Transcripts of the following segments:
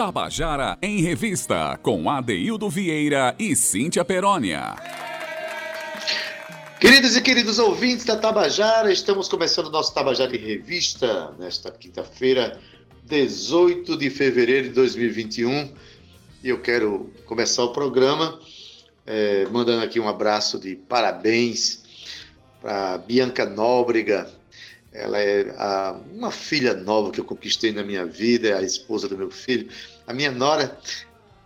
Tabajara em Revista, com Adeildo Vieira e Cíntia Perónia. Queridos e queridos ouvintes da Tabajara, estamos começando o nosso Tabajara em Revista nesta quinta-feira, 18 de fevereiro de 2021. E eu quero começar o programa é, mandando aqui um abraço de parabéns para Bianca Nóbrega. Ela é a, uma filha nova que eu conquistei na minha vida, é a esposa do meu filho. A minha nora,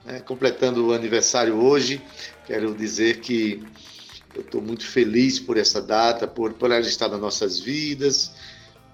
né, completando o aniversário hoje, quero dizer que eu estou muito feliz por essa data, por, por ela estar nas nossas vidas,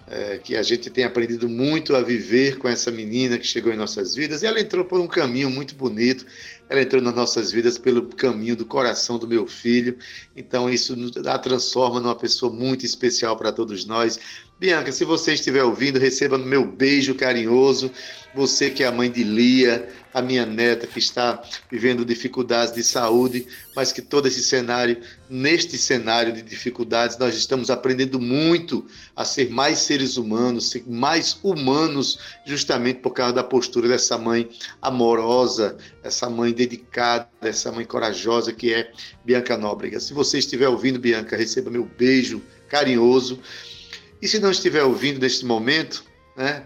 é, que a gente tem aprendido muito a viver com essa menina que chegou em nossas vidas. E ela entrou por um caminho muito bonito, ela entrou nas nossas vidas pelo caminho do coração do meu filho. Então, isso a transforma numa pessoa muito especial para todos nós. Bianca, se você estiver ouvindo, receba meu beijo carinhoso. Você que é a mãe de Lia, a minha neta que está vivendo dificuldades de saúde, mas que todo esse cenário, neste cenário de dificuldades, nós estamos aprendendo muito a ser mais seres humanos, ser mais humanos, justamente por causa da postura dessa mãe amorosa, essa mãe dedicada, essa mãe corajosa que é Bianca Nóbrega. Se você estiver ouvindo, Bianca, receba meu beijo carinhoso. E se não estiver ouvindo neste momento, né,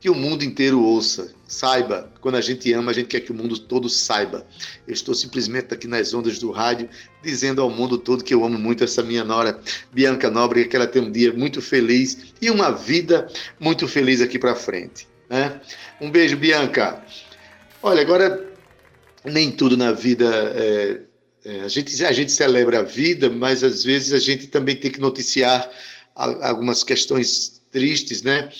que o mundo inteiro ouça, saiba. Quando a gente ama, a gente quer que o mundo todo saiba. Eu estou simplesmente aqui nas ondas do rádio, dizendo ao mundo todo que eu amo muito essa minha nora, Bianca Nóbrega, que ela tem um dia muito feliz e uma vida muito feliz aqui para frente. Né? Um beijo, Bianca. Olha, agora, nem tudo na vida é, é, a, gente, a gente celebra a vida, mas às vezes a gente também tem que noticiar algumas questões tristes, né?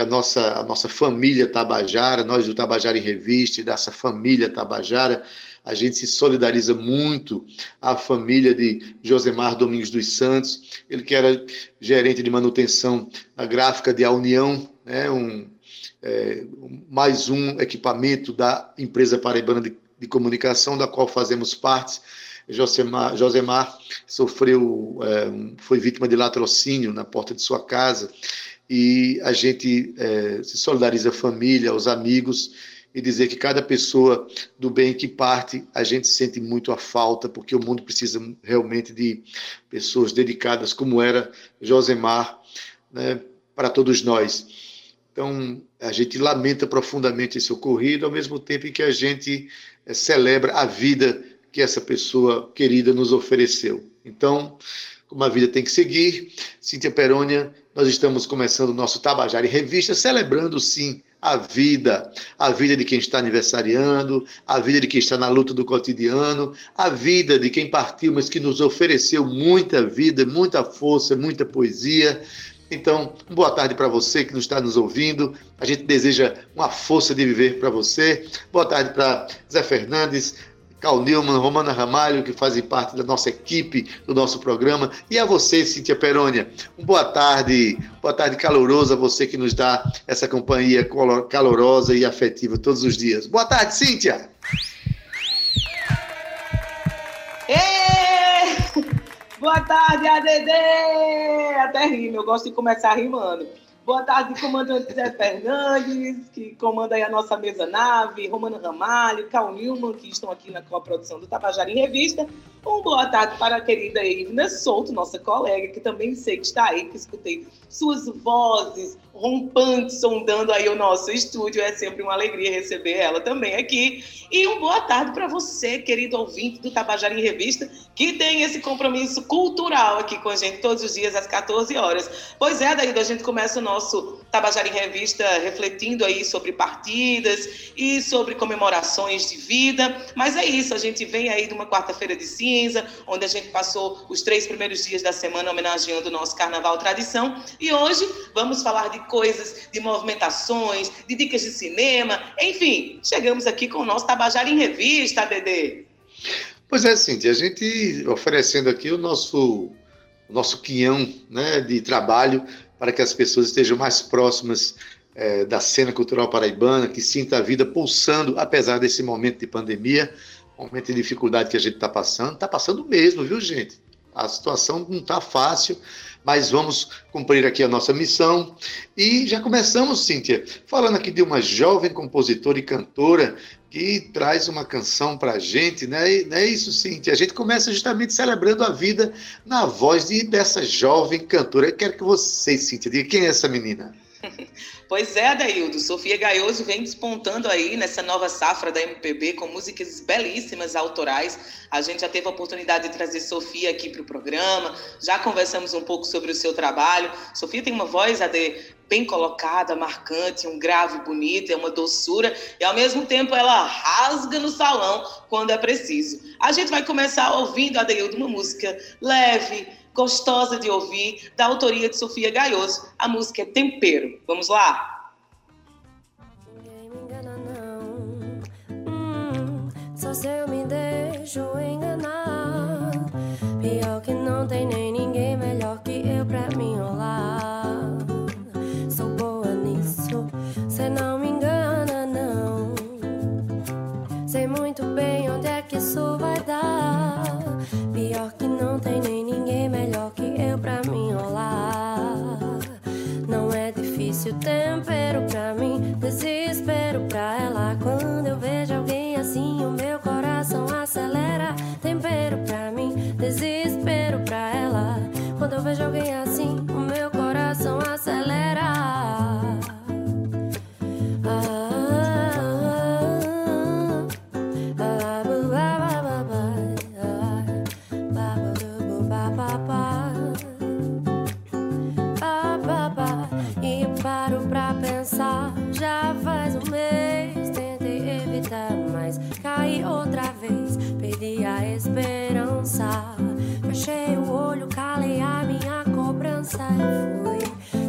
A nossa, a nossa família Tabajara, nós do Tabajara em Revista, dessa família Tabajara, a gente se solidariza muito à família de Josemar Domingos dos Santos, ele que era gerente de manutenção na gráfica de A União, né? um, é, mais um equipamento da empresa paraibana de, de comunicação, da qual fazemos parte, Josemar, Josemar sofreu, é, foi vítima de latrocínio na porta de sua casa e a gente é, se solidariza a família, aos amigos e dizer que cada pessoa do bem que parte, a gente sente muito a falta, porque o mundo precisa realmente de pessoas dedicadas, como era Josemar, né, para todos nós. Então, a gente lamenta profundamente esse ocorrido, ao mesmo tempo em que a gente é, celebra a vida que essa pessoa querida nos ofereceu. Então, como a vida tem que seguir, Cíntia Perônia, nós estamos começando o nosso Tabajara em Revista, celebrando sim a vida, a vida de quem está aniversariando, a vida de quem está na luta do cotidiano, a vida de quem partiu, mas que nos ofereceu muita vida, muita força, muita poesia. Então, boa tarde para você que nos está nos ouvindo. A gente deseja uma força de viver para você. Boa tarde para Zé Fernandes, Cal Newman, Romana Ramalho, que fazem parte da nossa equipe, do nosso programa, e a você, Cíntia Perônia. boa tarde, boa tarde calorosa, você que nos dá essa companhia calorosa e afetiva todos os dias. Boa tarde, Cíntia! Boa tarde, ADD! Até rima, eu gosto de começar rimando. Boa tarde, comandante Zé Fernandes, que comanda aí a nossa mesa nave, Romano Ramalho, Cal Newman, que estão aqui na coprodução do Tabajara em Revista. Um boa tarde para a querida Ivna Souto, nossa colega, que também sei que está aí, que escutei suas vozes rompantes sondando aí o nosso estúdio. É sempre uma alegria receber ela também aqui. E um boa tarde para você, querido ouvinte do Tabajara em Revista, que tem esse compromisso cultural aqui com a gente todos os dias às 14 horas. Pois é, daí a gente começa o nosso Tabajara em Revista refletindo aí sobre partidas e sobre comemorações de vida. Mas é isso, a gente vem aí de uma quarta-feira de cinza, onde a gente passou os três primeiros dias da semana homenageando o nosso Carnaval Tradição. E hoje vamos falar de coisas, de movimentações, de dicas de cinema, enfim, chegamos aqui com o nosso Tabajara em Revista, Dedê. Pois é, Cintia, a gente oferecendo aqui o nosso, nosso quinhão né, de trabalho para que as pessoas estejam mais próximas é, da cena cultural paraibana, que sinta a vida pulsando, apesar desse momento de pandemia, momento de dificuldade que a gente está passando. Está passando mesmo, viu, gente? a situação não está fácil, mas vamos cumprir aqui a nossa missão. E já começamos, Cíntia, falando aqui de uma jovem compositora e cantora que traz uma canção para a gente, né? não é isso, Cíntia? A gente começa justamente celebrando a vida na voz de, dessa jovem cantora. Eu quero que você, Cíntia, diga quem é essa menina. Pois é, Adaildo. Sofia Gaioso vem despontando aí nessa nova safra da MPB com músicas belíssimas autorais. A gente já teve a oportunidade de trazer Sofia aqui para o programa, já conversamos um pouco sobre o seu trabalho. Sofia tem uma voz, Ade, bem colocada, marcante, um grave bonito, é uma doçura e ao mesmo tempo ela rasga no salão quando é preciso. A gente vai começar ouvindo, Adeildo, uma música leve, gostosa de ouvir, da autoria de Sofia Gaioso. A música é Tempero. Vamos lá? Ninguém me engana, não. Hum, só se eu me deixo enganar. Pior que não tem nem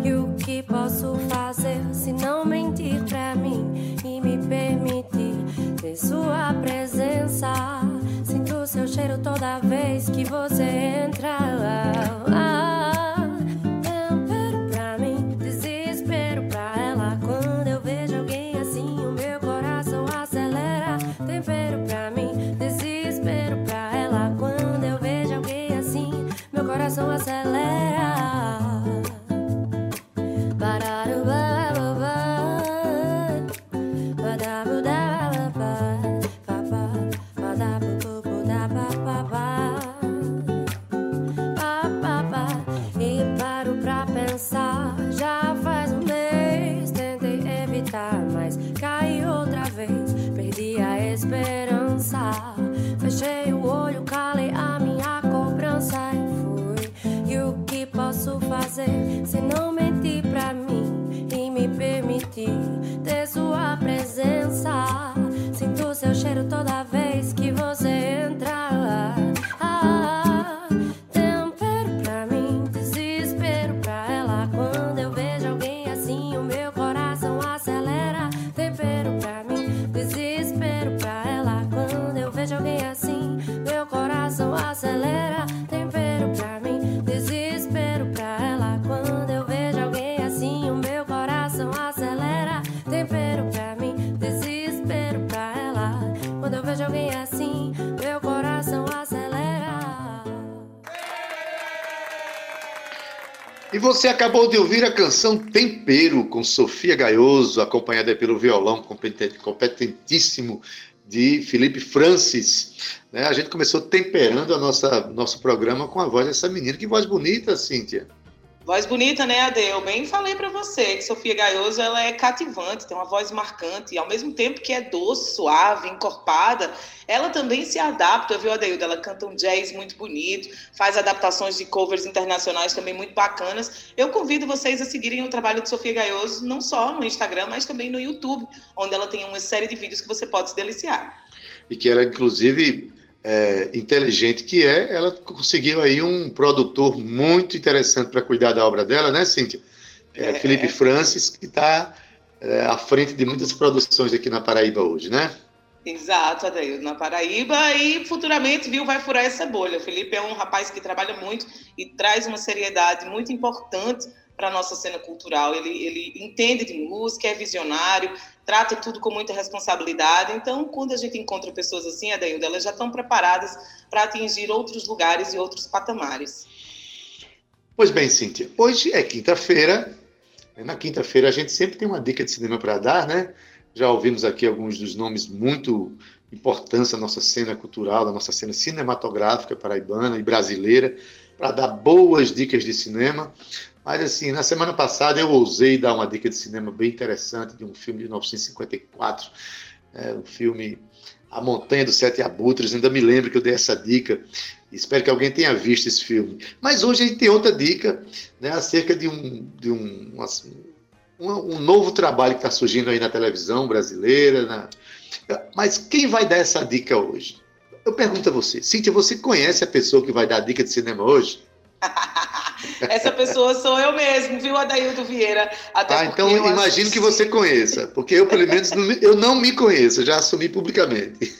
E o que posso fazer se não mentir pra mim e me permitir ter sua presença? Sinto seu cheiro toda vez que você entra. Você acabou de ouvir a canção Tempero, com Sofia Gaioso, acompanhada pelo violão competentíssimo de Felipe Francis. Né? A gente começou temperando a nossa nosso programa com a voz dessa menina. Que voz bonita, Cíntia. Voz bonita, né, Ade? Eu bem falei para você que Sofia Gaioso ela é cativante, tem uma voz marcante, e ao mesmo tempo que é doce, suave, encorpada, ela também se adapta, viu, Adeildo? Ela canta um jazz muito bonito, faz adaptações de covers internacionais também muito bacanas. Eu convido vocês a seguirem o trabalho de Sofia Gaioso, não só no Instagram, mas também no YouTube, onde ela tem uma série de vídeos que você pode se deliciar. E que ela, inclusive, é, inteligente que é, ela conseguiu aí um produtor muito interessante para cuidar da obra dela, né, Cíntia? É, é, Felipe Francis, que está é, à frente de muitas produções aqui na Paraíba hoje, né? Exato, Adair, na Paraíba e futuramente, viu, vai furar essa bolha. O Felipe é um rapaz que trabalha muito e traz uma seriedade muito importante para a nossa cena cultural. Ele, ele entende de música, é visionário, trata tudo com muita responsabilidade. Então, quando a gente encontra pessoas assim, Adaildo, elas já estão preparadas para atingir outros lugares e outros patamares. Pois bem, Cíntia, hoje é quinta-feira. Na quinta-feira a gente sempre tem uma dica de cinema para dar, né? Já ouvimos aqui alguns dos nomes muito importantes da nossa cena cultural, da nossa cena cinematográfica paraibana e brasileira, para dar boas dicas de cinema. Mas, assim, na semana passada eu ousei dar uma dica de cinema bem interessante de um filme de 1954, é, um filme A Montanha dos Sete Abutres. Ainda me lembro que eu dei essa dica. Espero que alguém tenha visto esse filme. Mas hoje a gente tem outra dica né, acerca de um, de um, um, um novo trabalho que está surgindo aí na televisão brasileira. Na... Mas quem vai dar essa dica hoje? Eu pergunto a você, Cíntia, você conhece a pessoa que vai dar a dica de cinema hoje? Essa pessoa sou eu mesmo, viu, Adaildo Vieira? Até ah, então eu imagino assisti... que você conheça, porque eu, pelo menos, não, eu não me conheço, já assumi publicamente.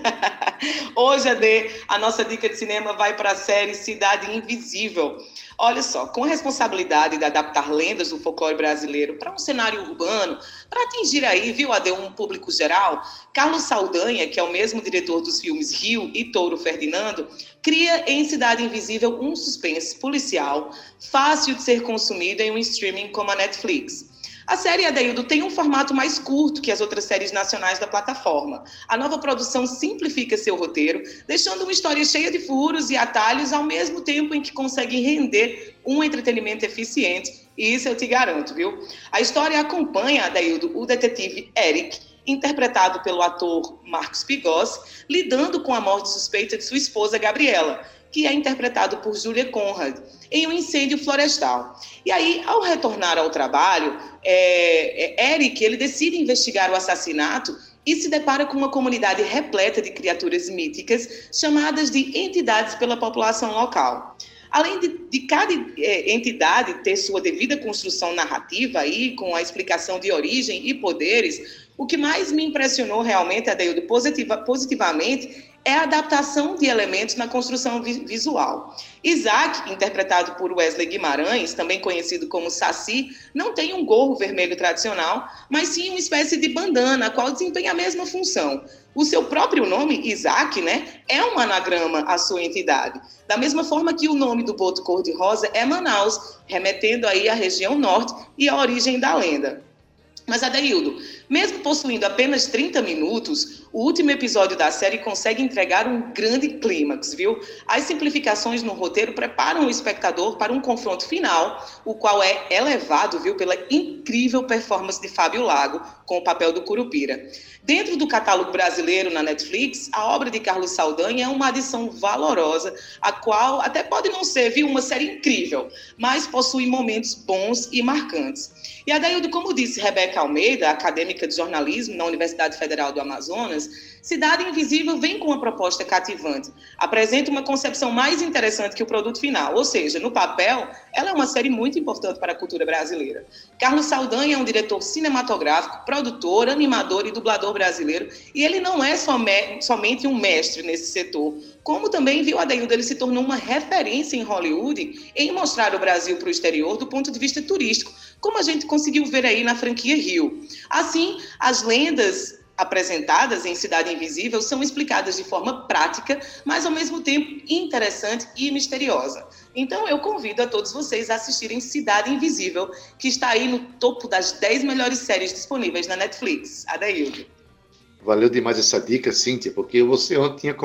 Hoje, Ade, a nossa dica de cinema vai para a série Cidade Invisível. Olha só, com a responsabilidade de adaptar lendas do folclore brasileiro para um cenário urbano, para atingir aí, viu, Ade, um público geral, Carlos Saldanha, que é o mesmo diretor dos filmes Rio e Touro Ferdinando, cria em Cidade Invisível um suspense policial fácil de ser consumido em um streaming como a Netflix. A série Adeildo tem um formato mais curto que as outras séries nacionais da plataforma. A nova produção simplifica seu roteiro, deixando uma história cheia de furos e atalhos, ao mesmo tempo em que consegue render um entretenimento eficiente. E isso eu te garanto, viu? A história acompanha, Adeildo, o detetive Eric, interpretado pelo ator Marcos Pigossi, lidando com a morte suspeita de sua esposa Gabriela, que é interpretado por Julia Conrad, em um incêndio florestal. E aí, ao retornar ao trabalho, é, é, Eric ele decide investigar o assassinato e se depara com uma comunidade repleta de criaturas míticas chamadas de entidades pela população local. Além de, de cada é, entidade ter sua devida construção narrativa aí, com a explicação de origem e poderes, o que mais me impressionou realmente, Adeildo, positiva, positivamente, é a adaptação de elementos na construção visual. Isaac, interpretado por Wesley Guimarães, também conhecido como Saci, não tem um gorro vermelho tradicional, mas sim uma espécie de bandana, a qual desempenha a mesma função. O seu próprio nome, Isaac, né, é um anagrama à sua entidade. Da mesma forma que o nome do boto cor-de-rosa é Manaus, remetendo aí à região norte e à origem da lenda. Mas, Adeildo, mesmo possuindo apenas 30 minutos, o último episódio da série consegue entregar um grande clímax, viu? As simplificações no roteiro preparam o espectador para um confronto final, o qual é elevado, viu, pela incrível performance de Fábio Lago com o papel do Curupira. Dentro do catálogo brasileiro na Netflix, a obra de Carlos Saldanha é uma adição valorosa, a qual até pode não ser, viu, uma série incrível, mas possui momentos bons e marcantes. E Adaildo, como disse Rebeca Almeida, acadêmica de jornalismo na Universidade Federal do Amazonas, Cidade Invisível vem com uma proposta cativante. Apresenta uma concepção mais interessante que o produto final, ou seja, no papel, ela é uma série muito importante para a cultura brasileira. Carlos Saldanha é um diretor cinematográfico, produtor, animador e dublador brasileiro, e ele não é somente um mestre nesse setor, como também viu Adaildo, ele se tornou uma referência em Hollywood em mostrar o Brasil para o exterior do ponto de vista turístico, como a gente conseguiu ver aí na franquia Rio. Assim, as lendas apresentadas em Cidade Invisível são explicadas de forma prática, mas ao mesmo tempo interessante e misteriosa. Então eu convido a todos vocês a assistirem Cidade Invisível, que está aí no topo das 10 melhores séries disponíveis na Netflix. Adaildo. Valeu demais essa dica, Cíntia, porque você ontem tinha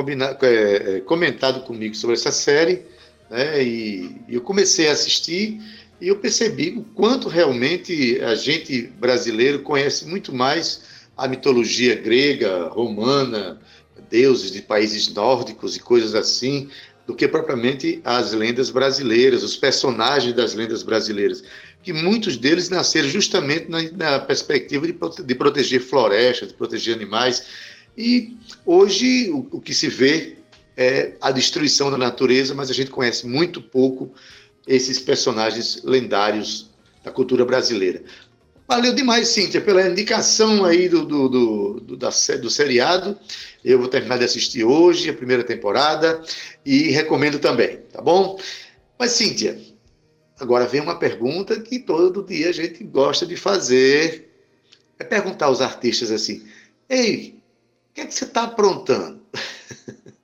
é, é, comentado comigo sobre essa série, né, e eu comecei a assistir e eu percebi o quanto realmente a gente brasileiro conhece muito mais a mitologia grega, romana, deuses de países nórdicos e coisas assim, do que propriamente as lendas brasileiras, os personagens das lendas brasileiras, que muitos deles nasceram justamente na, na perspectiva de, de, proteger florestas, de proteger animais. E hoje o, o que se vê é a destruição da natureza, mas a gente conhece muito pouco esses personagens lendários da cultura brasileira. Valeu demais, Cíntia, pela indicação aí do, do, do, do, da, do seriado. Eu vou terminar de assistir hoje, a primeira temporada, e recomendo também, tá bom? Mas, Cíntia, agora vem uma pergunta que todo dia a gente gosta de fazer é perguntar aos artistas assim: ei, o que é que você está aprontando?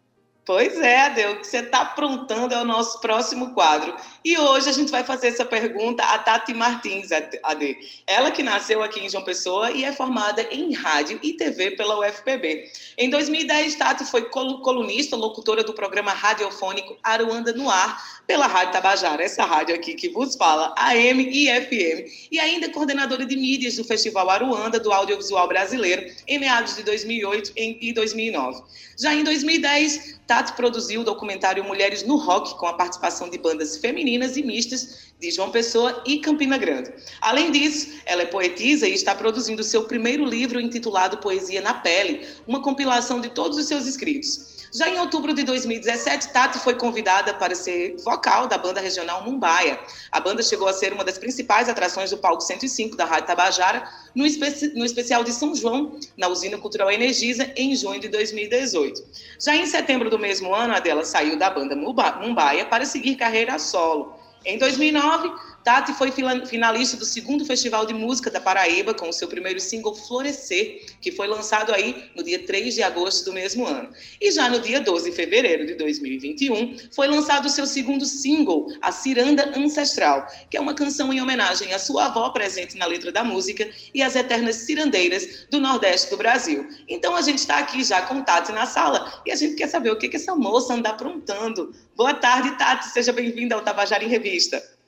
Pois é, Adeu, o que você está aprontando é o nosso próximo quadro. E hoje a gente vai fazer essa pergunta a Tati Martins, Ade. Ela que nasceu aqui em João Pessoa e é formada em rádio e TV pela UFPB. Em 2010, Tati foi colunista, locutora do programa radiofônico Aruanda no Ar, pela Rádio Tabajara, essa rádio aqui que vos fala, AM e FM. E ainda coordenadora de mídias do Festival Aruanda do Audiovisual Brasileiro, em meados de 2008 e 2009. Já em 2010, Tati produziu o documentário Mulheres no Rock, com a participação de bandas femininas e mistas de João Pessoa e Campina Grande. Além disso, ela é poetisa e está produzindo seu primeiro livro intitulado Poesia na Pele, uma compilação de todos os seus escritos. Já em outubro de 2017, Tati foi convidada para ser vocal da banda regional Mumbaia. A banda chegou a ser uma das principais atrações do palco 105 da Rádio Tabajara, no, especi no especial de São João, na Usina Cultural Energisa, em junho de 2018. Já em setembro do mesmo ano, a dela saiu da banda Mumbaia para seguir carreira solo. Em 2009, Tati foi finalista do segundo Festival de Música da Paraíba com o seu primeiro single Florescer, que foi lançado aí no dia 3 de agosto do mesmo ano. E já no dia 12 de fevereiro de 2021, foi lançado o seu segundo single, A Ciranda Ancestral, que é uma canção em homenagem à sua avó presente na letra da música e às eternas cirandeiras do Nordeste do Brasil. Então a gente está aqui já com Tati na sala e a gente quer saber o que, que essa moça anda aprontando. Boa tarde, Tati, seja bem-vinda ao Tabajara em Revista.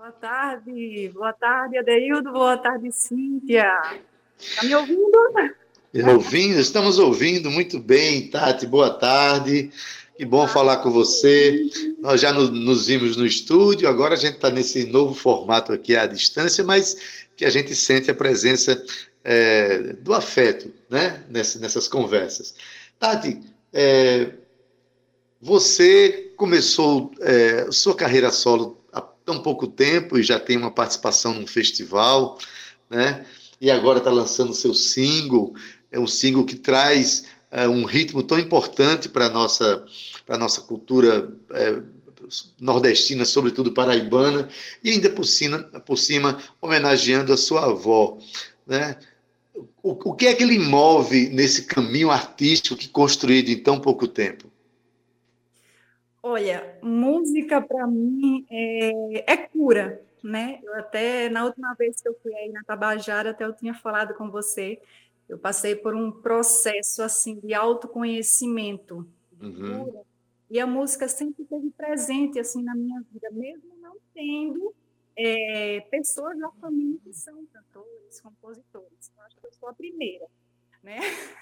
Boa tarde, boa tarde, Adeildo, boa tarde, Cíntia. Está me ouvindo? Ouvindo, estamos ouvindo muito bem, Tati, boa tarde. Que bom falar com você. Nós já nos, nos vimos no estúdio, agora a gente está nesse novo formato aqui à distância, mas que a gente sente a presença é, do afeto né? nessas, nessas conversas. Tati, é, você começou é, sua carreira solo tão pouco tempo e já tem uma participação num festival, né? E agora está lançando seu single, é um single que traz é, um ritmo tão importante para a nossa, para nossa cultura é, nordestina, sobretudo paraibana, e ainda por cima, por cima homenageando a sua avó, né? O, o que é que ele move nesse caminho artístico que construído em tão pouco tempo? Olha, música para mim é, é, cura, né? Eu até na última vez que eu fui aí na Tabajara, até eu tinha falado com você, eu passei por um processo assim de autoconhecimento, uhum. cura, e a música sempre esteve presente assim na minha vida, mesmo não tendo é, pessoas da família que são cantores, compositores. Eu acho que eu sou a primeira. Né?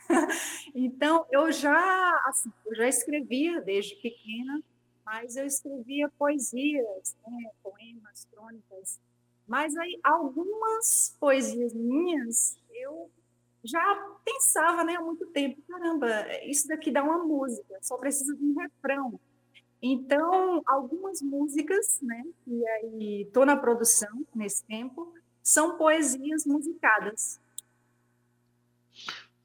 então eu já assim, eu já escrevia desde pequena mas eu escrevia poesias, né, poemas, crônicas. Mas aí algumas poesias minhas eu já pensava né, há muito tempo, caramba, isso daqui dá uma música, só precisa de um refrão. Então, algumas músicas, né, e aí estou na produção nesse tempo, são poesias musicadas.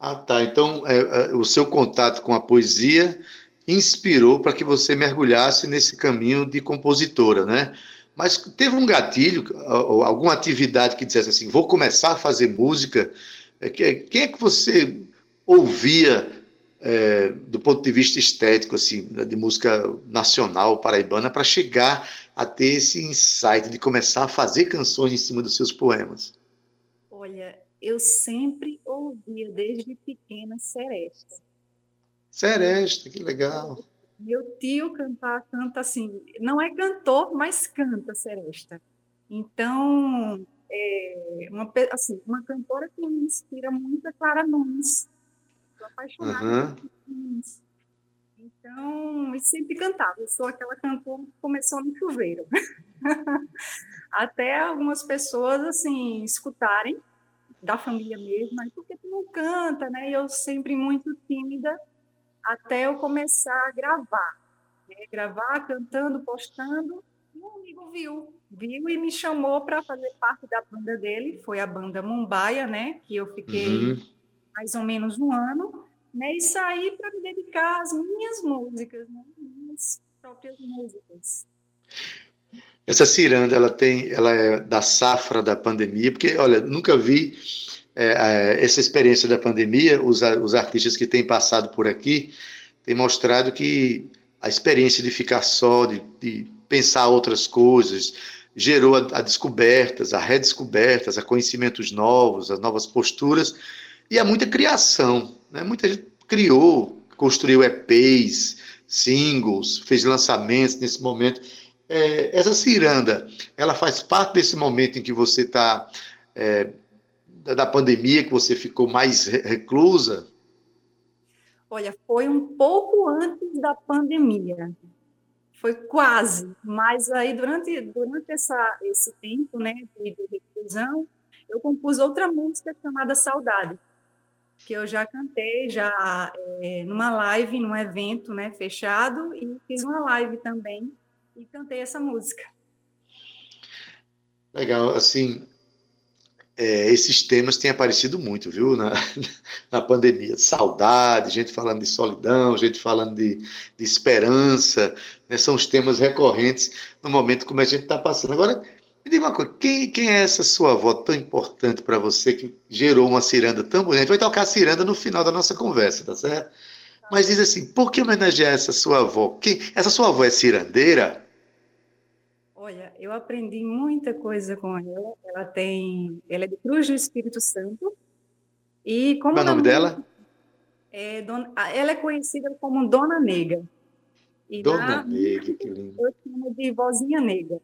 Ah, tá. Então, é, é, o seu contato com a poesia inspirou para que você mergulhasse nesse caminho de compositora, né? Mas teve um gatilho, alguma atividade que dissesse assim, vou começar a fazer música. É quem é que você ouvia é, do ponto de vista estético, assim, de música nacional paraibana, para chegar a ter esse insight de começar a fazer canções em cima dos seus poemas? Olha, eu sempre ouvia desde pequena Seresta. Seresta, que legal. Meu tio cantar, canta assim, não é cantor, mas canta Seresta. Então, é uma, assim, uma cantora que me inspira muito é Clara Nunes. Estou apaixonada uhum. por Nunes. Então, e sempre cantava. Eu sou aquela cantora que começou no chuveiro. Até algumas pessoas, assim, escutarem, da família mesmo, por que tu não canta, né? E eu sempre muito tímida, até eu começar a gravar. Né? Gravar, cantando, postando. E um amigo viu, viu e me chamou para fazer parte da banda dele. Foi a banda Mumbaia, né? Que eu fiquei uhum. mais ou menos um ano. Né? E saí para me dedicar às minhas músicas, né? minhas próprias músicas. Essa ciranda, ela tem, ela é da safra da pandemia, porque, olha, nunca vi é, essa experiência da pandemia, os, os artistas que têm passado por aqui têm mostrado que a experiência de ficar só, de, de pensar outras coisas, gerou a, a, descobertas, a redescobertas, a conhecimentos novos, as novas posturas e há muita criação. Né? Muita gente criou, construiu EPs, singles, fez lançamentos nesse momento. É, essa ciranda, ela faz parte desse momento em que você está é, da pandemia, que você ficou mais reclusa? Olha, foi um pouco antes da pandemia. Foi quase, mas aí durante, durante essa, esse tempo né, de, de reclusão, eu compus outra música chamada Saudade, que eu já cantei já é, numa live, num evento né, fechado, e fiz uma live também e cantei essa música. Legal, assim, é, esses temas têm aparecido muito, viu, na, na pandemia. Saudade, gente falando de solidão, gente falando de, de esperança, né, são os temas recorrentes no momento como a gente está passando. Agora, me diga uma coisa, quem, quem é essa sua avó tão importante para você que gerou uma ciranda tão bonita? Vai tocar a ciranda no final da nossa conversa, tá certo? Mas diz assim, por que homenagear essa sua avó? Quem, essa sua avó é cirandeira? Olha, eu aprendi muita coisa com ela. Ela tem, ela é de Cruz do Espírito Santo. E como Qual é o nome dela? É, dona, ela é conhecida como Dona Nega. E Dona Nega, que lindo. Eu chamo de vozinha nega.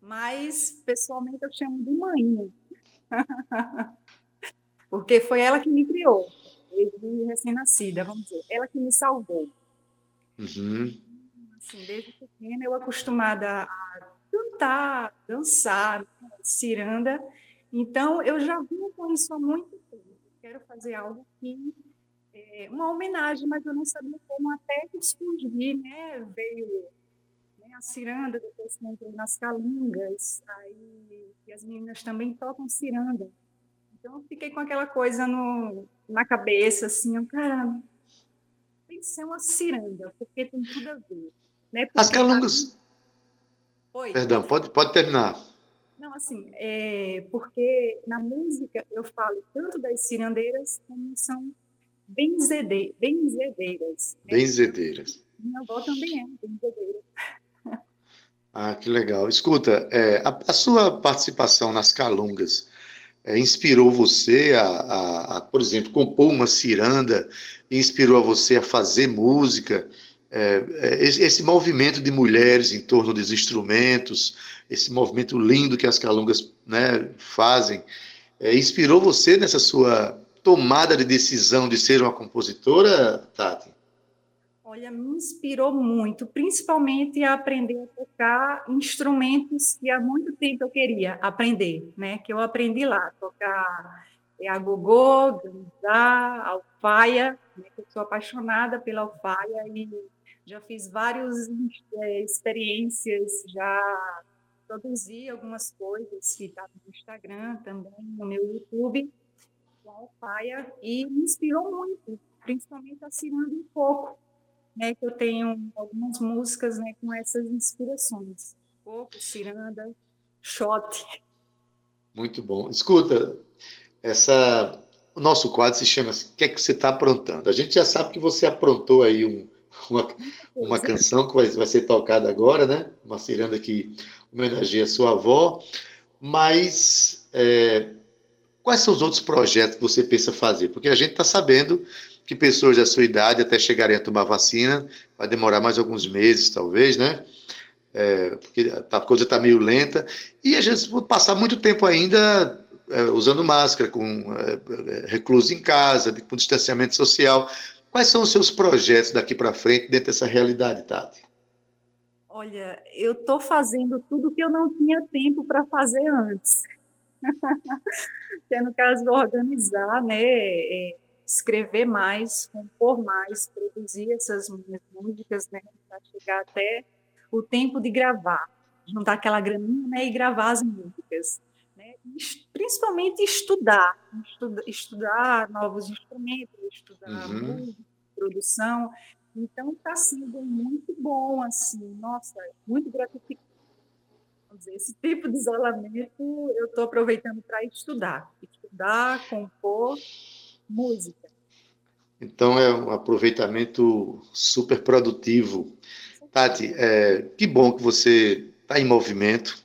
Mas, pessoalmente, eu chamo de mãe. Porque foi ela que me criou, desde recém-nascida, vamos dizer. Ela que me salvou. Uhum assim, desde pequena eu acostumada a cantar, dançar, ciranda. Então, eu já vinha com isso há muito tempo. Quero fazer algo que é, uma homenagem, mas eu não sabia como até que surgir, né? Veio né, a ciranda, depois entrei nas calungas, aí e as meninas também tocam ciranda. Então, eu fiquei com aquela coisa no, na cabeça, assim, caramba, tem que ser uma ciranda, porque tem tudo a ver. Né? As calungas. Oi. Perdão, pode, pode terminar. Não, assim, é porque na música eu falo tanto das cirandeiras como são benzede, benzedeiras. Né? Benzedeiras. Minha avó também é benzedeira. Ah, que legal. Escuta, é, a, a, sua participação nas calungas é, inspirou você a, a, a, por exemplo, compor uma ciranda, inspirou a você a fazer música? É, é esse movimento de mulheres em torno dos instrumentos, esse movimento lindo que as calungas né, fazem, é, inspirou você nessa sua tomada de decisão de ser uma compositora, Tati? Olha, me inspirou muito, principalmente a aprender a tocar instrumentos que há muito tempo eu queria aprender, né? Que eu aprendi lá, tocar é, a gogô, ganzá, alfaia, né? eu sou apaixonada pela alfaia e já fiz várias é, experiências, já produzi algumas coisas que estavam no Instagram, também no meu YouTube, com a e me inspirou muito, principalmente a Ciranda um pouco, né, que eu tenho algumas músicas né, com essas inspirações. Pouco, Ciranda, Shot. Muito bom. Escuta, essa, o nosso quadro se chama O que é que você está aprontando? A gente já sabe que você aprontou aí um, uma, uma canção que vai, vai ser tocada agora, né? Uma ciranda que homenageia sua avó. Mas é, quais são os outros projetos que você pensa fazer? Porque a gente está sabendo que pessoas da sua idade, até chegarem a tomar vacina, vai demorar mais alguns meses, talvez, né? É, porque a coisa está meio lenta. E a gente vai passar muito tempo ainda é, usando máscara, com é, é recluso em casa, com distanciamento social. Quais são os seus projetos daqui para frente dentro dessa realidade, Tati? Olha, eu estou fazendo tudo que eu não tinha tempo para fazer antes. que é, no caso, organizar, né, é, escrever mais, compor mais, produzir essas minhas músicas, né, para chegar até o tempo de gravar, juntar aquela graninha né, e gravar as músicas. Principalmente estudar, estudar, estudar novos instrumentos, estudar uhum. música, produção. Então está sendo muito bom, assim, nossa, muito gratificante. Dizer, esse tipo de isolamento eu estou aproveitando para estudar, estudar estudar, compor música. Então é um aproveitamento super produtivo. Tati, é, que bom que você está em movimento,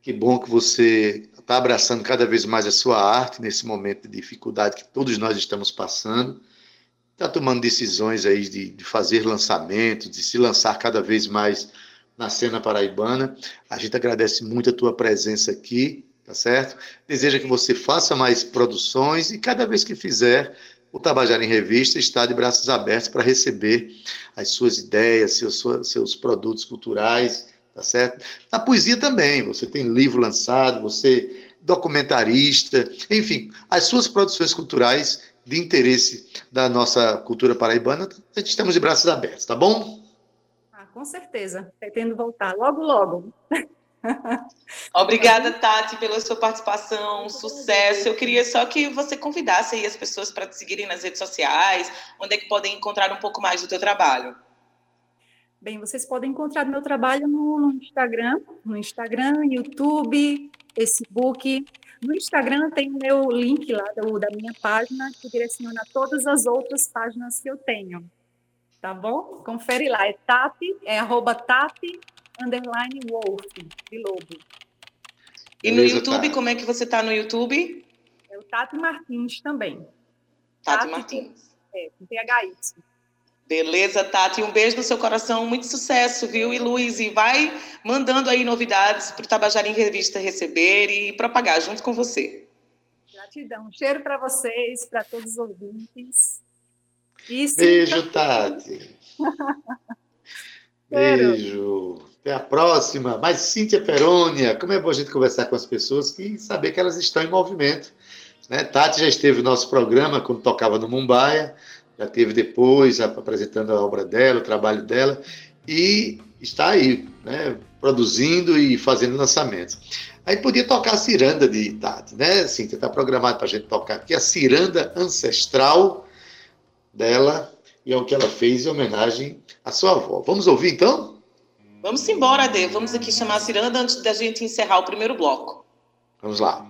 que bom que você está abraçando cada vez mais a sua arte nesse momento de dificuldade que todos nós estamos passando. Está tomando decisões aí de, de fazer lançamentos, de se lançar cada vez mais na cena paraibana. A gente agradece muito a tua presença aqui, tá certo? Deseja que você faça mais produções e cada vez que fizer, o Tabajara em Revista está de braços abertos para receber as suas ideias, seus, seus produtos culturais, tá certo? Na poesia também, você tem livro lançado, você documentarista, enfim, as suas produções culturais de interesse da nossa cultura paraibana, estamos de braços abertos, tá bom? Ah, com certeza, pretendo voltar logo, logo. Obrigada, Tati, pela sua participação, sucesso. Eu queria só que você convidasse aí as pessoas para te seguirem nas redes sociais, onde é que podem encontrar um pouco mais do teu trabalho. Bem, vocês podem encontrar meu trabalho no, no Instagram, no Instagram, YouTube, Facebook. No Instagram tem o meu link lá do, da minha página que direciona todas as outras páginas que eu tenho. Tá bom? Confere lá, é Tati, é arroba Tati underline Wolf, de Lobo. E no YouTube, Tati. como é que você está no YouTube? É o Tati Martins também. Tati, Tati Martins. É, com PHY. Beleza, Tati. Um beijo no seu coração, muito sucesso, viu? E Luiz, e vai mandando aí novidades para o Tabajara em Revista receber e propagar junto com você. Gratidão. Um cheiro para vocês, para todos os ouvintes. Beijo, Tati. Beijo. Até a próxima. Mas Cíntia Perônia, como é bom a gente conversar com as pessoas e saber que elas estão em movimento. Né? Tati já esteve no nosso programa quando tocava no Mumbai, já teve depois apresentando a obra dela, o trabalho dela, e está aí, né? produzindo e fazendo lançamentos. Aí podia tocar a ciranda de Tati, né? Cíntia, está programado para a gente tocar aqui a ciranda ancestral dela, e é o que ela fez em homenagem à sua avó. Vamos ouvir então? Vamos embora, Ade. Vamos aqui chamar a ciranda antes da gente encerrar o primeiro bloco. Vamos lá.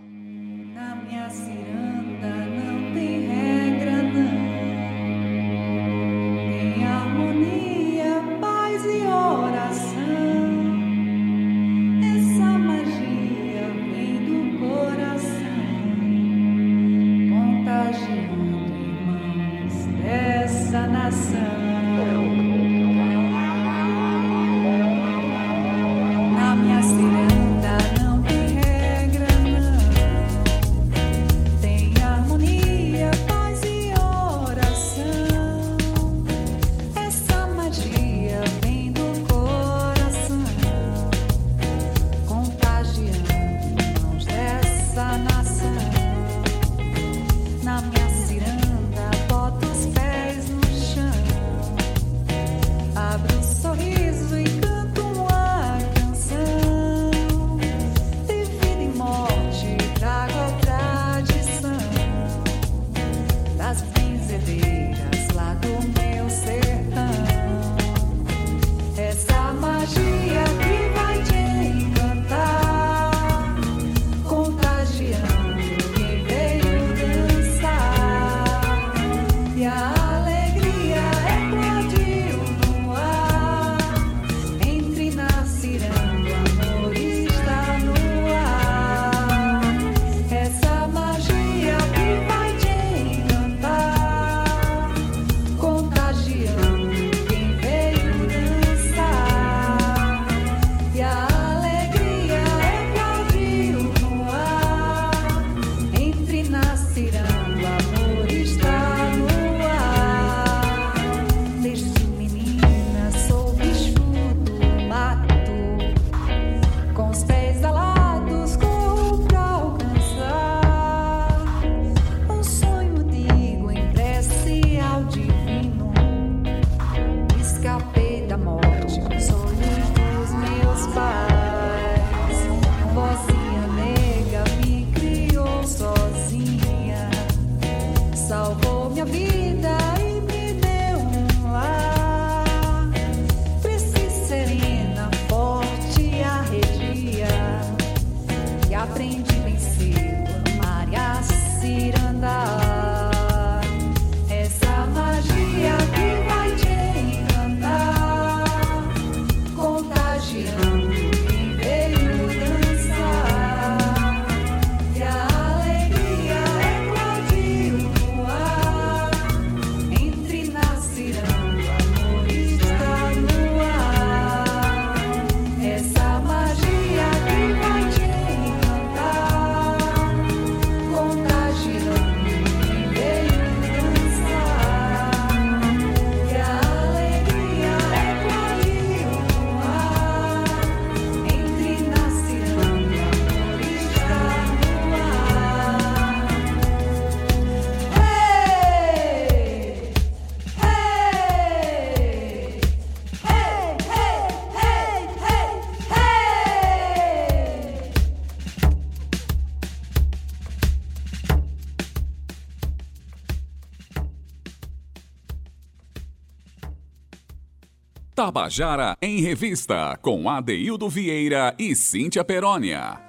Tabajara em Revista, com Adeildo Vieira e Cíntia Perónia.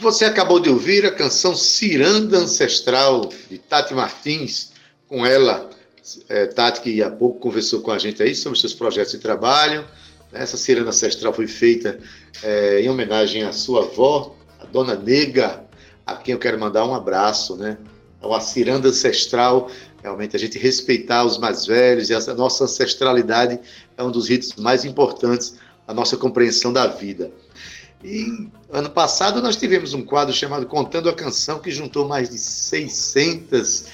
Você acabou de ouvir a canção Ciranda Ancestral, de Tati Martins, com ela, é, Tati, que há pouco conversou com a gente aí sobre seus projetos de trabalho. Essa ciranda ancestral foi feita é, em homenagem à sua avó, a Dona Nega, a quem eu quero mandar um abraço, né? Uma ciranda ancestral realmente a gente respeitar os mais velhos e a nossa ancestralidade é um dos ritos mais importantes da nossa compreensão da vida. E ano passado nós tivemos um quadro chamado Contando a Canção, que juntou mais de 600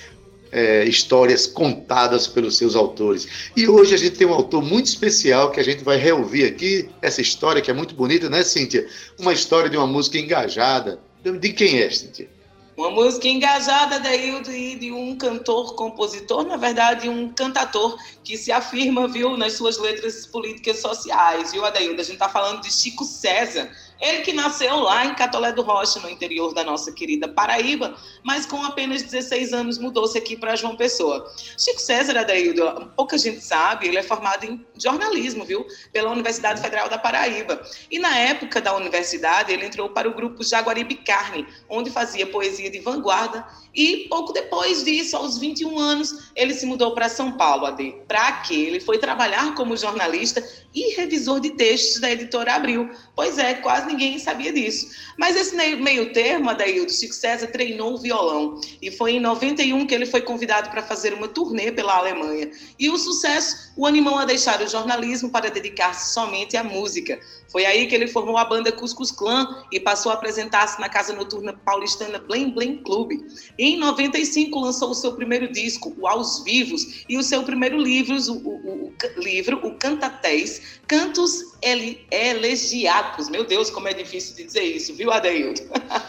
é, histórias contadas pelos seus autores. E hoje a gente tem um autor muito especial que a gente vai reouvir aqui, essa história que é muito bonita, né, Cíntia? Uma história de uma música engajada. De quem é, Cíntia? Uma música engajada daí de um cantor, compositor, na verdade, um cantador que se afirma, viu, nas suas letras políticas sociais, viu, Adaildo? A gente está falando de Chico César, ele que nasceu lá em Catolé do Rocha, no interior da nossa querida Paraíba, mas com apenas 16 anos mudou-se aqui para João Pessoa. Chico César Adaildo, pouca gente sabe, ele é formado em jornalismo, viu? Pela Universidade Federal da Paraíba. E na época da universidade, ele entrou para o grupo Jaguaribe Carne, onde fazia poesia de vanguarda. E pouco depois disso, aos 21 anos, ele se mudou para São Paulo, AD. Para quê? Ele foi trabalhar como jornalista e revisor de textos da editora Abril. Pois é, quase ninguém sabia disso. Mas esse meio termo, Adaildo, Chico César treinou o violão. E foi em 91 que ele foi convidado para fazer uma turnê pela Alemanha. E o sucesso o animou a deixar o jornalismo para dedicar-se somente à música. Foi aí que ele formou a banda Cuscus Clan e passou a apresentar-se na casa noturna paulistana Blém Blém Clube. Em 95 lançou o seu primeiro disco, o Aos Vivos, e o seu primeiro livro, o, o, o livro, o Cantatéis, Cantos Elegiacos. Meu Deus, como é difícil de dizer isso, viu, Adeildo?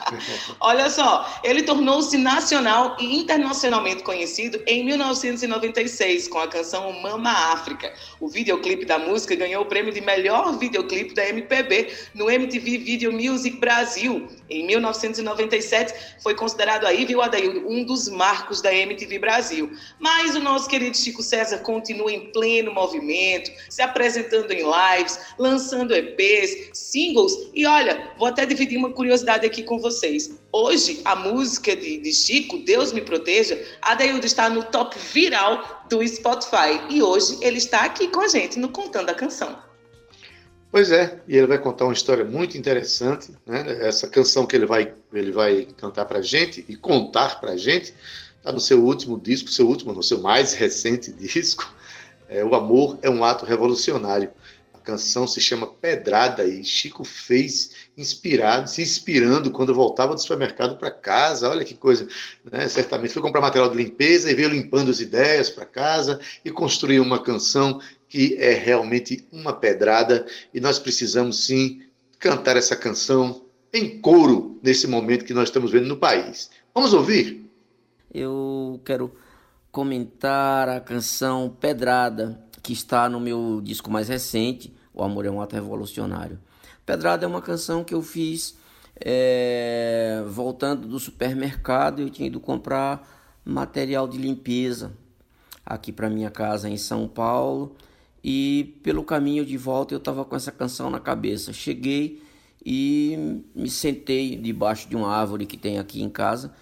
Olha só, ele tornou-se nacional e internacionalmente conhecido em 1996 com a canção Mama África. O videoclipe da música ganhou o prêmio de melhor videoclipe da MPB no MTV Video Music Brasil. Em 1997 foi considerado aí, viu, Adeildo, um dos marcos da MTV Brasil. Mas o nosso querido Chico César continua em pleno movimento, se apresentando em lives, lançando EPs, singles. E olha, vou até dividir uma curiosidade aqui com vocês. Hoje, a música de, de Chico, Deus me proteja, Adaildo está no top viral do Spotify. E hoje ele está aqui com a gente no Contando a Canção. Pois é, e ele vai contar uma história muito interessante, né? Essa canção que ele vai, ele vai cantar para gente e contar para gente está no seu último disco, seu último, no seu mais recente disco. É, o amor é um ato revolucionário canção se chama Pedrada e Chico fez inspirado, se inspirando quando voltava do supermercado para casa. Olha que coisa, né? Certamente foi comprar material de limpeza e veio limpando as ideias para casa e construiu uma canção que é realmente uma pedrada e nós precisamos sim cantar essa canção em coro nesse momento que nós estamos vendo no país. Vamos ouvir? Eu quero comentar a canção Pedrada, que está no meu disco mais recente, o Amor é um Ato Revolucionário. Pedrada é uma canção que eu fiz é, voltando do supermercado. Eu tinha ido comprar material de limpeza aqui para minha casa em São Paulo. E pelo caminho de volta eu estava com essa canção na cabeça. Cheguei e me sentei debaixo de uma árvore que tem aqui em casa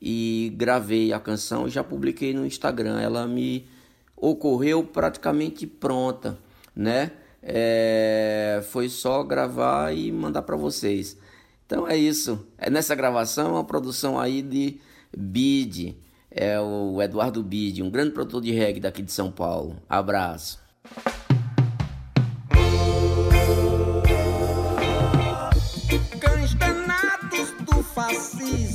e gravei a canção e já publiquei no Instagram. Ela me ocorreu praticamente pronta, né? É, foi só gravar e mandar para vocês. Então é isso. É nessa gravação uma produção aí de Bid, é o Eduardo Bid, um grande produtor de reggae daqui de São Paulo. Abraço. Cães danados do fascismo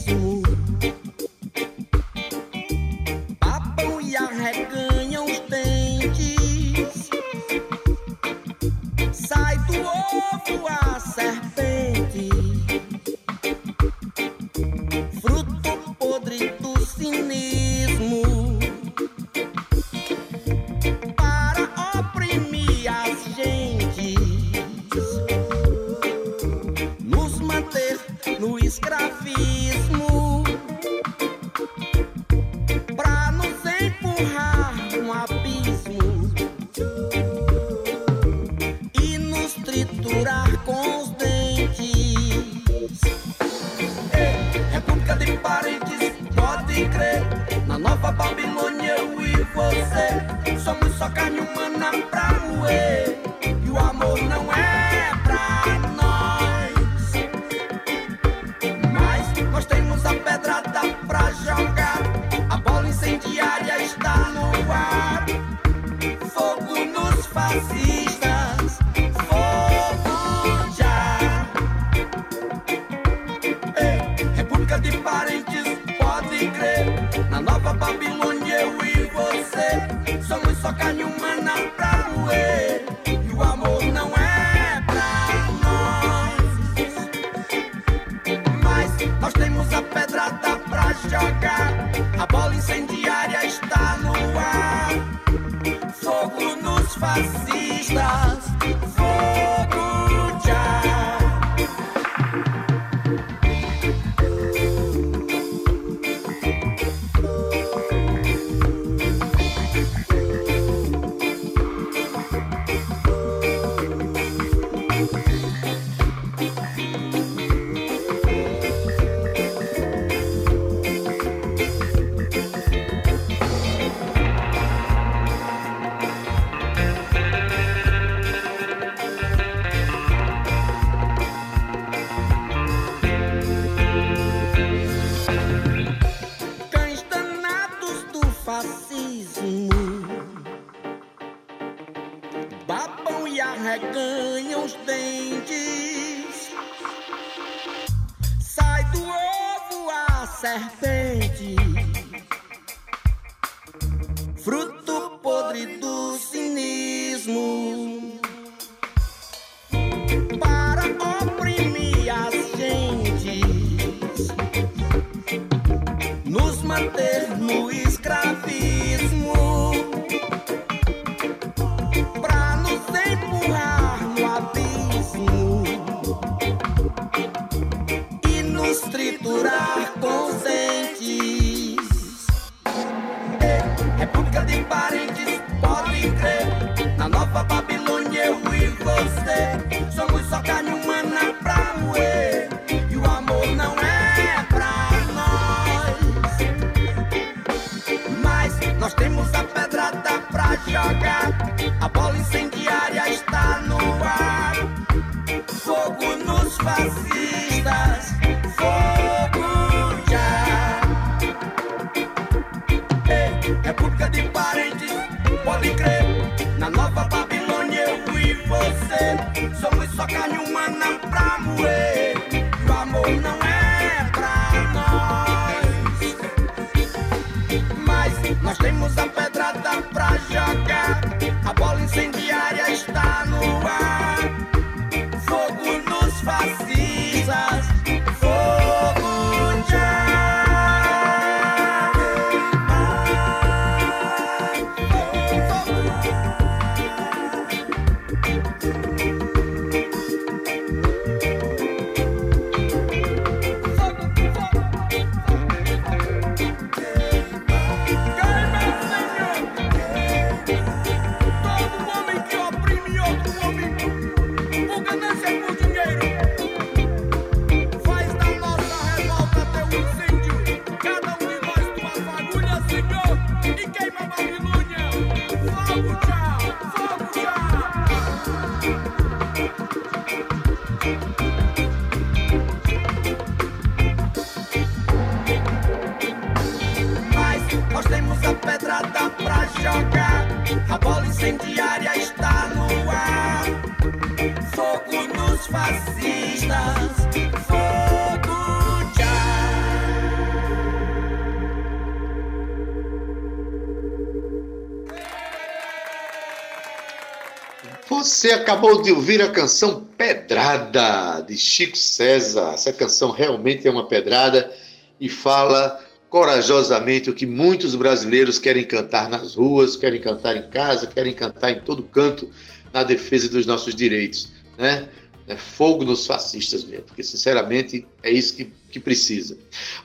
Você acabou de ouvir a canção Pedrada de Chico César. Essa canção realmente é uma pedrada e fala corajosamente o que muitos brasileiros querem cantar nas ruas, querem cantar em casa, querem cantar em todo canto na defesa dos nossos direitos, né? É fogo nos fascistas mesmo, porque sinceramente é isso que, que precisa.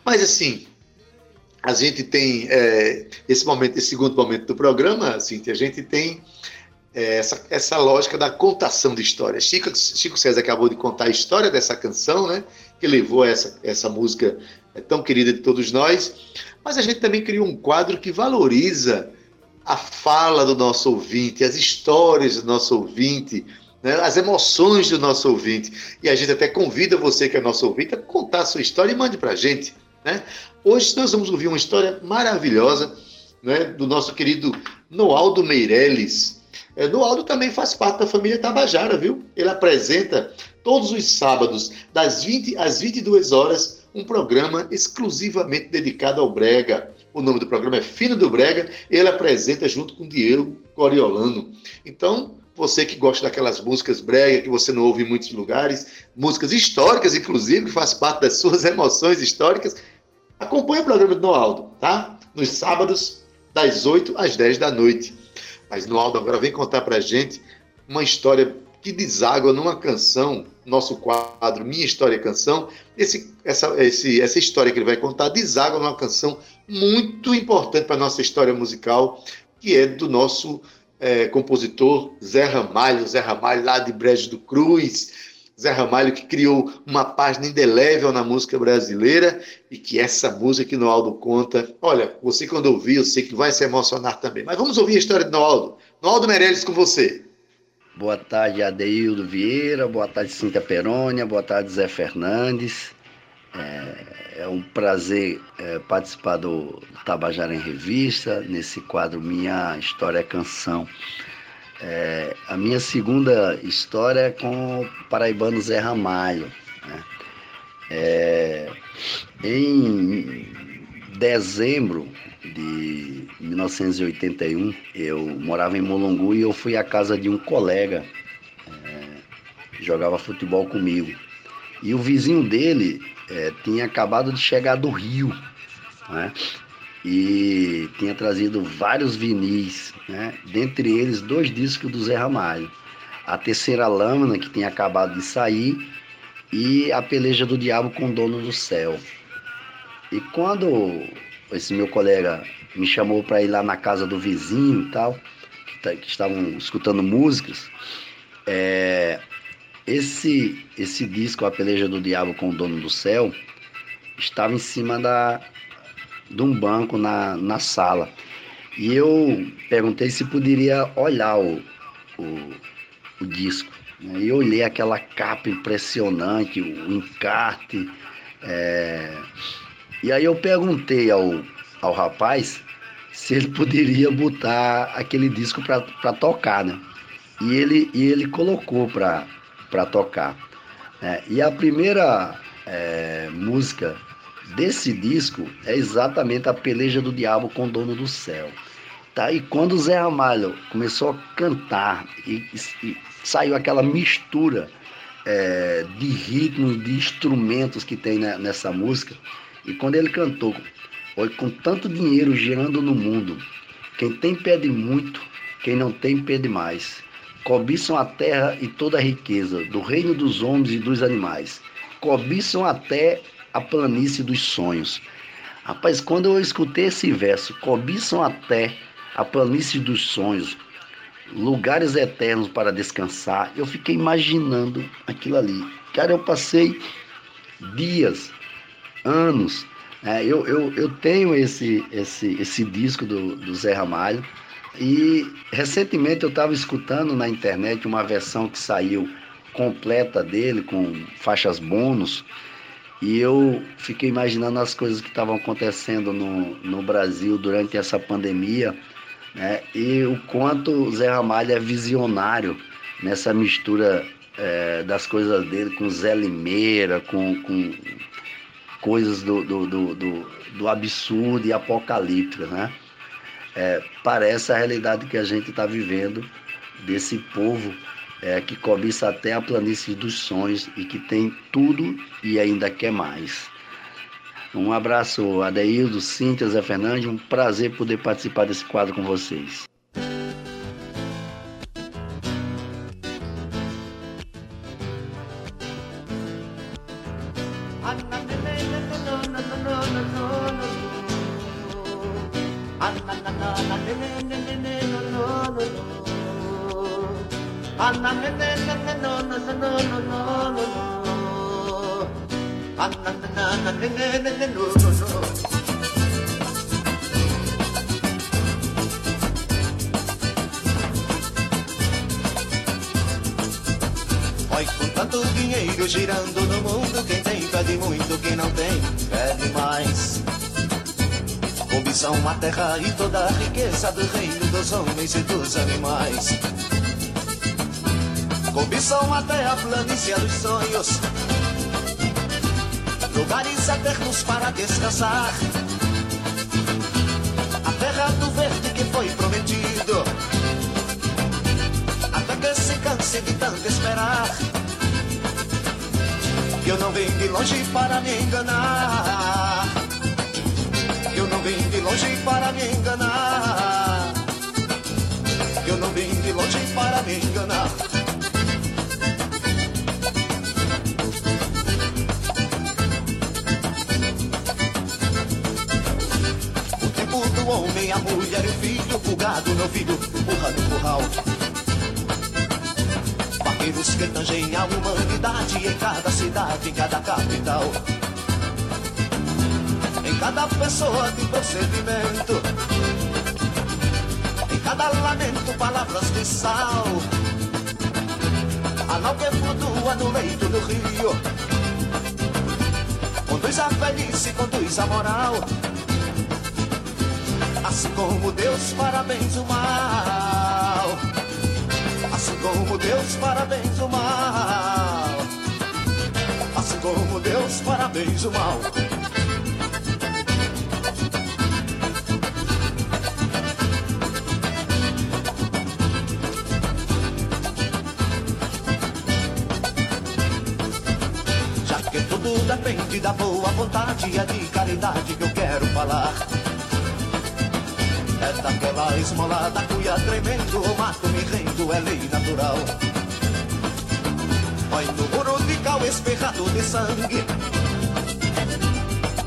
Mas assim, a gente tem é, esse momento, esse segundo momento do programa, assim, a gente tem é, essa, essa lógica da contação de histórias. Chico, Chico César acabou de contar a história dessa canção, né? Que levou essa, essa música é, tão querida de todos nós. Mas a gente também criou um quadro que valoriza a fala do nosso ouvinte, as histórias do nosso ouvinte, né, as emoções do nosso ouvinte. E a gente até convida você, que é nosso ouvinte, a contar a sua história e mande para a gente. Né? Hoje nós vamos ouvir uma história maravilhosa né, do nosso querido Noaldo Meirelles, Noaldo também faz parte da família Tabajara, viu? Ele apresenta todos os sábados, das 20 às 22 horas, um programa exclusivamente dedicado ao Brega. O nome do programa é Fino do Brega. Ele apresenta junto com Diego Coriolano. Então, você que gosta daquelas músicas brega que você não ouve em muitos lugares, músicas históricas, inclusive, que faz parte das suas emoções históricas, acompanhe o programa do Noaldo, tá? Nos sábados, das 8 às 10 da noite. Mas Noaldo agora vem contar pra gente uma história que deságua numa canção, nosso quadro Minha História Canção. Esse, essa, esse, essa história que ele vai contar deságua numa canção muito importante para nossa história musical, que é do nosso é, compositor Zé Ramalho, Zé Ramalho lá de Brejo do Cruz, Zé Ramalho que criou uma página indelével na música brasileira e que essa música que Noaldo conta, olha, você quando ouvir, eu sei que vai se emocionar também. Mas vamos ouvir a história de Noaldo. Noaldo Meirelles com você. Boa tarde, Adeildo Vieira, boa tarde, Cíntia Perônia, boa tarde, Zé Fernandes. É, é um prazer é, participar do Tabajara em Revista, nesse quadro Minha História é Canção. É, a minha segunda história é com o paraibano Zé Ramalho. Né? É, em dezembro de 1981, eu morava em Molongu e eu fui à casa de um colega é, que jogava futebol comigo. E o vizinho dele é, tinha acabado de chegar do Rio, né? E tinha trazido vários vinis, né? Dentre eles, dois discos do Zé Ramalho. A Terceira Lâmina, que tinha acabado de sair, e A Peleja do Diabo com o Dono do Céu. E quando esse meu colega me chamou para ir lá na casa do vizinho e tal, que, tá, que estavam escutando músicas, é, esse, esse disco, A Peleja do Diabo com o Dono do Céu, estava em cima da, de um banco na, na sala. E eu perguntei se poderia olhar o, o, o disco. Né? E eu olhei aquela capa impressionante, o encarte. É... E aí eu perguntei ao, ao rapaz se ele poderia botar aquele disco para tocar, né? E ele, e ele colocou para tocar. É, e a primeira é, música desse disco é exatamente a Peleja do Diabo com o Dono do Céu. Tá? E quando o Zé Ramalho começou a cantar e, e saiu aquela mistura é, de ritmos, de instrumentos que tem nessa música, e quando ele cantou, olha, com tanto dinheiro girando no mundo, quem tem pede muito, quem não tem pede mais cobiçam a terra e toda a riqueza, do reino dos homens e dos animais. Cobiçam até a planície dos sonhos. Rapaz, quando eu escutei esse verso, cobiçam até a planície dos sonhos, lugares eternos para descansar, eu fiquei imaginando aquilo ali. Cara, eu passei dias, anos. É, eu, eu, eu tenho esse, esse, esse disco do, do Zé Ramalho. E recentemente eu estava escutando na internet uma versão que saiu completa dele, com faixas bônus, e eu fiquei imaginando as coisas que estavam acontecendo no, no Brasil durante essa pandemia, né? e o quanto o Zé Ramalho é visionário nessa mistura é, das coisas dele com Zé Limeira, com, com coisas do, do, do, do, do absurdo e apocalíptico, né? é, parece a realidade que a gente está vivendo desse povo é, que cobiça até a planície dos sonhos e que tem tudo e ainda quer mais. Um abraço, Adeildo, Cíntia, Zé Fernandes. Um prazer poder participar desse quadro com vocês. Oi, com tanto dinheiro girando no mundo, quem tem pede muito, quem não tem pede mais. Cobiçam a terra e toda a riqueza do reino dos homens e dos animais. Cobiçam até a planície dos sonhos, lugares eternos para descansar. A terra do verde que foi prometido, até que se canse de tanto esperar. Eu não vim de longe para me enganar. Eu não vim de longe para me enganar. Eu não vim de longe para me enganar. Mulher e filho, o gado no filho, burra no curral. Vaqueiros que tangem a humanidade em cada cidade, em cada capital em cada pessoa de procedimento, em cada lamento palavras de sal. A nau que flutua no leito do rio, conduz a velhice, conduz a moral. Como Deus parabéns o mal, assim como Deus parabéns o mal, assim como Deus parabéns o mal. tudo depende da boa vontade é de caridade que eu quero falar. É daquela esmola da cuia tremendo, o mato me rendo, é lei natural. Olha no muro de cal esperrado de sangue,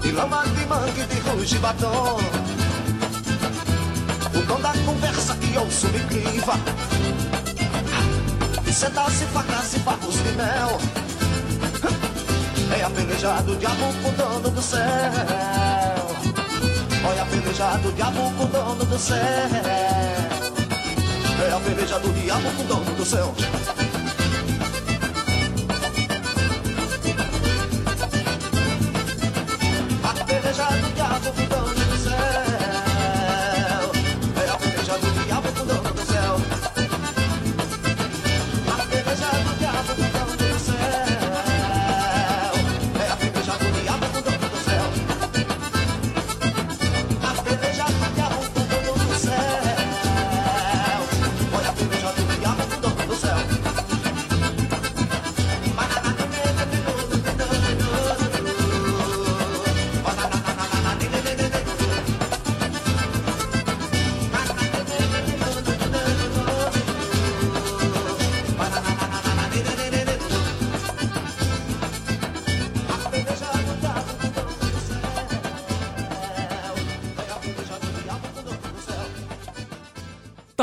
de lama de mangue, de ruge batom. O dom da conversa que ouço me criva, de sedas e facas e de mel. É apelejado o com o dono do céu. Olha apelejado o diabo com o dono do céu. É apelejado o diabo com o dono do céu.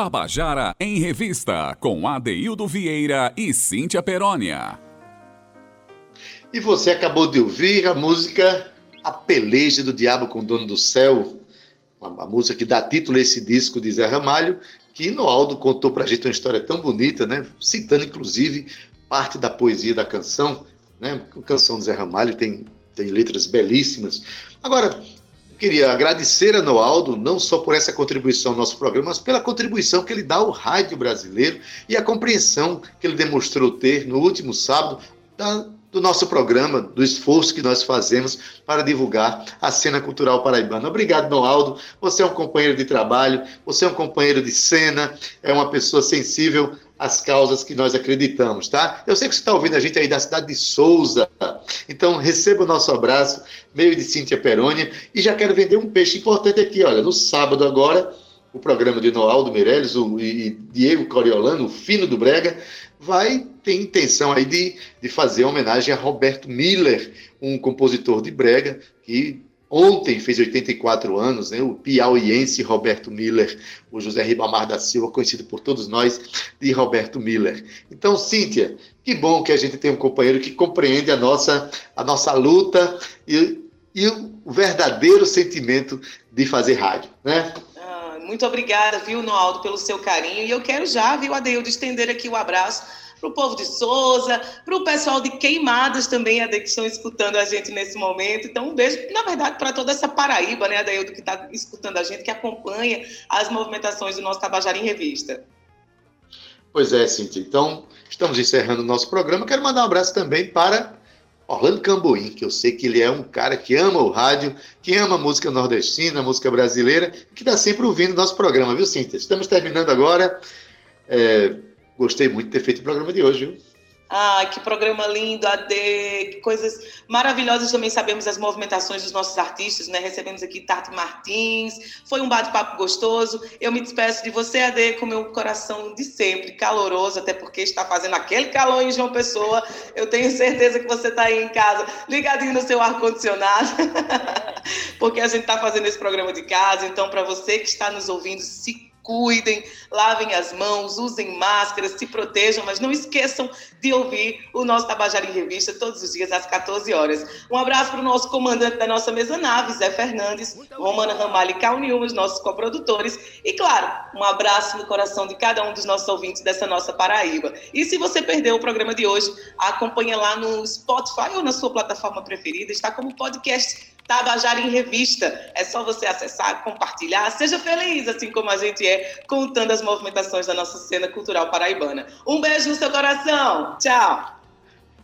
Tabajara em Revista, com Adeildo Vieira e Cíntia Perónia. E você acabou de ouvir a música A Peleja do Diabo com o Dono do Céu, uma, música que dá título a esse disco de Zé Ramalho, que Noaldo contou pra gente uma história tão bonita, né? Citando inclusive parte da poesia da canção, né? A canção de Zé Ramalho tem, tem letras belíssimas. Agora, queria agradecer a Noaldo, não só por essa contribuição ao nosso programa, mas pela contribuição que ele dá ao rádio brasileiro e a compreensão que ele demonstrou ter no último sábado da, do nosso programa, do esforço que nós fazemos para divulgar a cena cultural paraibana. Obrigado, Noaldo. Você é um companheiro de trabalho, você é um companheiro de cena, é uma pessoa sensível às causas que nós acreditamos, tá? Eu sei que você está ouvindo a gente aí da cidade de Souza, então receba o nosso abraço, meio de Cíntia Perônia, e já quero vender um peixe importante aqui, olha, no sábado agora, o programa de Noaldo Meirelles o, e Diego Coriolano, o fino do Brega, vai ter intenção aí de, de fazer homenagem a Roberto Miller, um compositor de Brega que ontem fez 84 anos, né, o piauiense Roberto Miller, o José Ribamar da Silva, conhecido por todos nós de Roberto Miller. Então, Cíntia, que bom que a gente tem um companheiro que compreende a nossa, a nossa luta e, e o verdadeiro sentimento de fazer rádio, né? Muito obrigada, viu, Noaldo, pelo seu carinho. E eu quero já, viu, Adeildo, estender aqui o abraço para o povo de Souza, para o pessoal de Queimadas também, Ade, que estão escutando a gente nesse momento. Então, um beijo, na verdade, para toda essa Paraíba, né, Adaildo, que está escutando a gente, que acompanha as movimentações do nosso Tabajara em Revista. Pois é, Cintia. Então, estamos encerrando o nosso programa. Quero mandar um abraço também para Orlando Camboim, que eu sei que ele é um cara que ama o rádio, que ama a música nordestina, a música brasileira, que está sempre ouvindo nosso programa, viu, Cintia? Estamos terminando agora. É, gostei muito de ter feito o programa de hoje, viu? Ai, que programa lindo, AD, coisas maravilhosas. Também sabemos as movimentações dos nossos artistas, né? Recebemos aqui Tati Martins, foi um bate-papo gostoso. Eu me despeço de você, AD, com meu coração de sempre, caloroso, até porque está fazendo aquele calor em João Pessoa. Eu tenho certeza que você está aí em casa, ligadinho no seu ar-condicionado, porque a gente está fazendo esse programa de casa. Então, para você que está nos ouvindo, se cuidem, lavem as mãos, usem máscaras, se protejam, mas não esqueçam de ouvir o nosso Tabajara em Revista todos os dias às 14 horas. Um abraço para o nosso comandante da nossa mesa nave, Zé Fernandes, Romana Ramalho e Cal Nilma, os nossos coprodutores, e claro, um abraço no coração de cada um dos nossos ouvintes dessa nossa Paraíba. E se você perdeu o programa de hoje, acompanha lá no Spotify ou na sua plataforma preferida, está como podcast Tabajara em Revista. É só você acessar, compartilhar. Seja feliz, assim como a gente é, contando as movimentações da nossa cena cultural paraibana. Um beijo no seu coração. Tchau.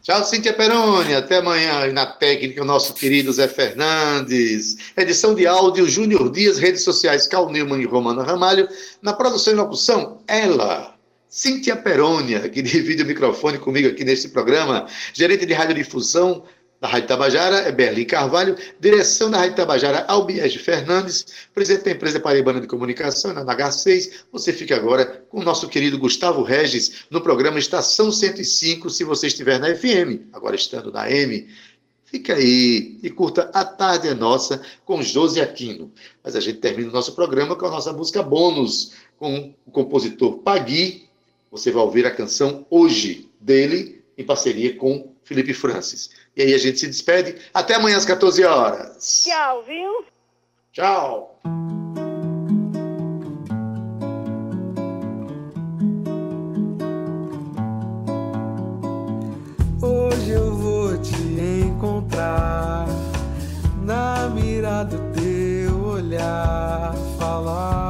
Tchau, Cíntia Peroni. Até amanhã na técnica, o nosso querido Zé Fernandes. Edição de áudio, Júnior Dias, redes sociais, Cal Newman e Romana Ramalho. Na produção e locução, ela. Cíntia Perônia, que divide o microfone comigo aqui neste programa, gerente de radiodifusão, da Rádio Tabajara é Berlim Carvalho, direção da Rádio Tabajara Albiege Fernandes, presidente da empresa Paraibana de Comunicação, na H6. Você fica agora com o nosso querido Gustavo Regis no programa Estação 105, se você estiver na FM, agora estando na M. Fica aí e curta A Tarde é Nossa com Josi Aquino. Mas a gente termina o nosso programa com a nossa música bônus, com o compositor Pagui. Você vai ouvir a canção Hoje, dele, em parceria com Felipe Francis. E aí a gente se despede. Até amanhã às 14 horas. Tchau, viu? Tchau. Hoje eu vou te encontrar na mira do teu olhar, falar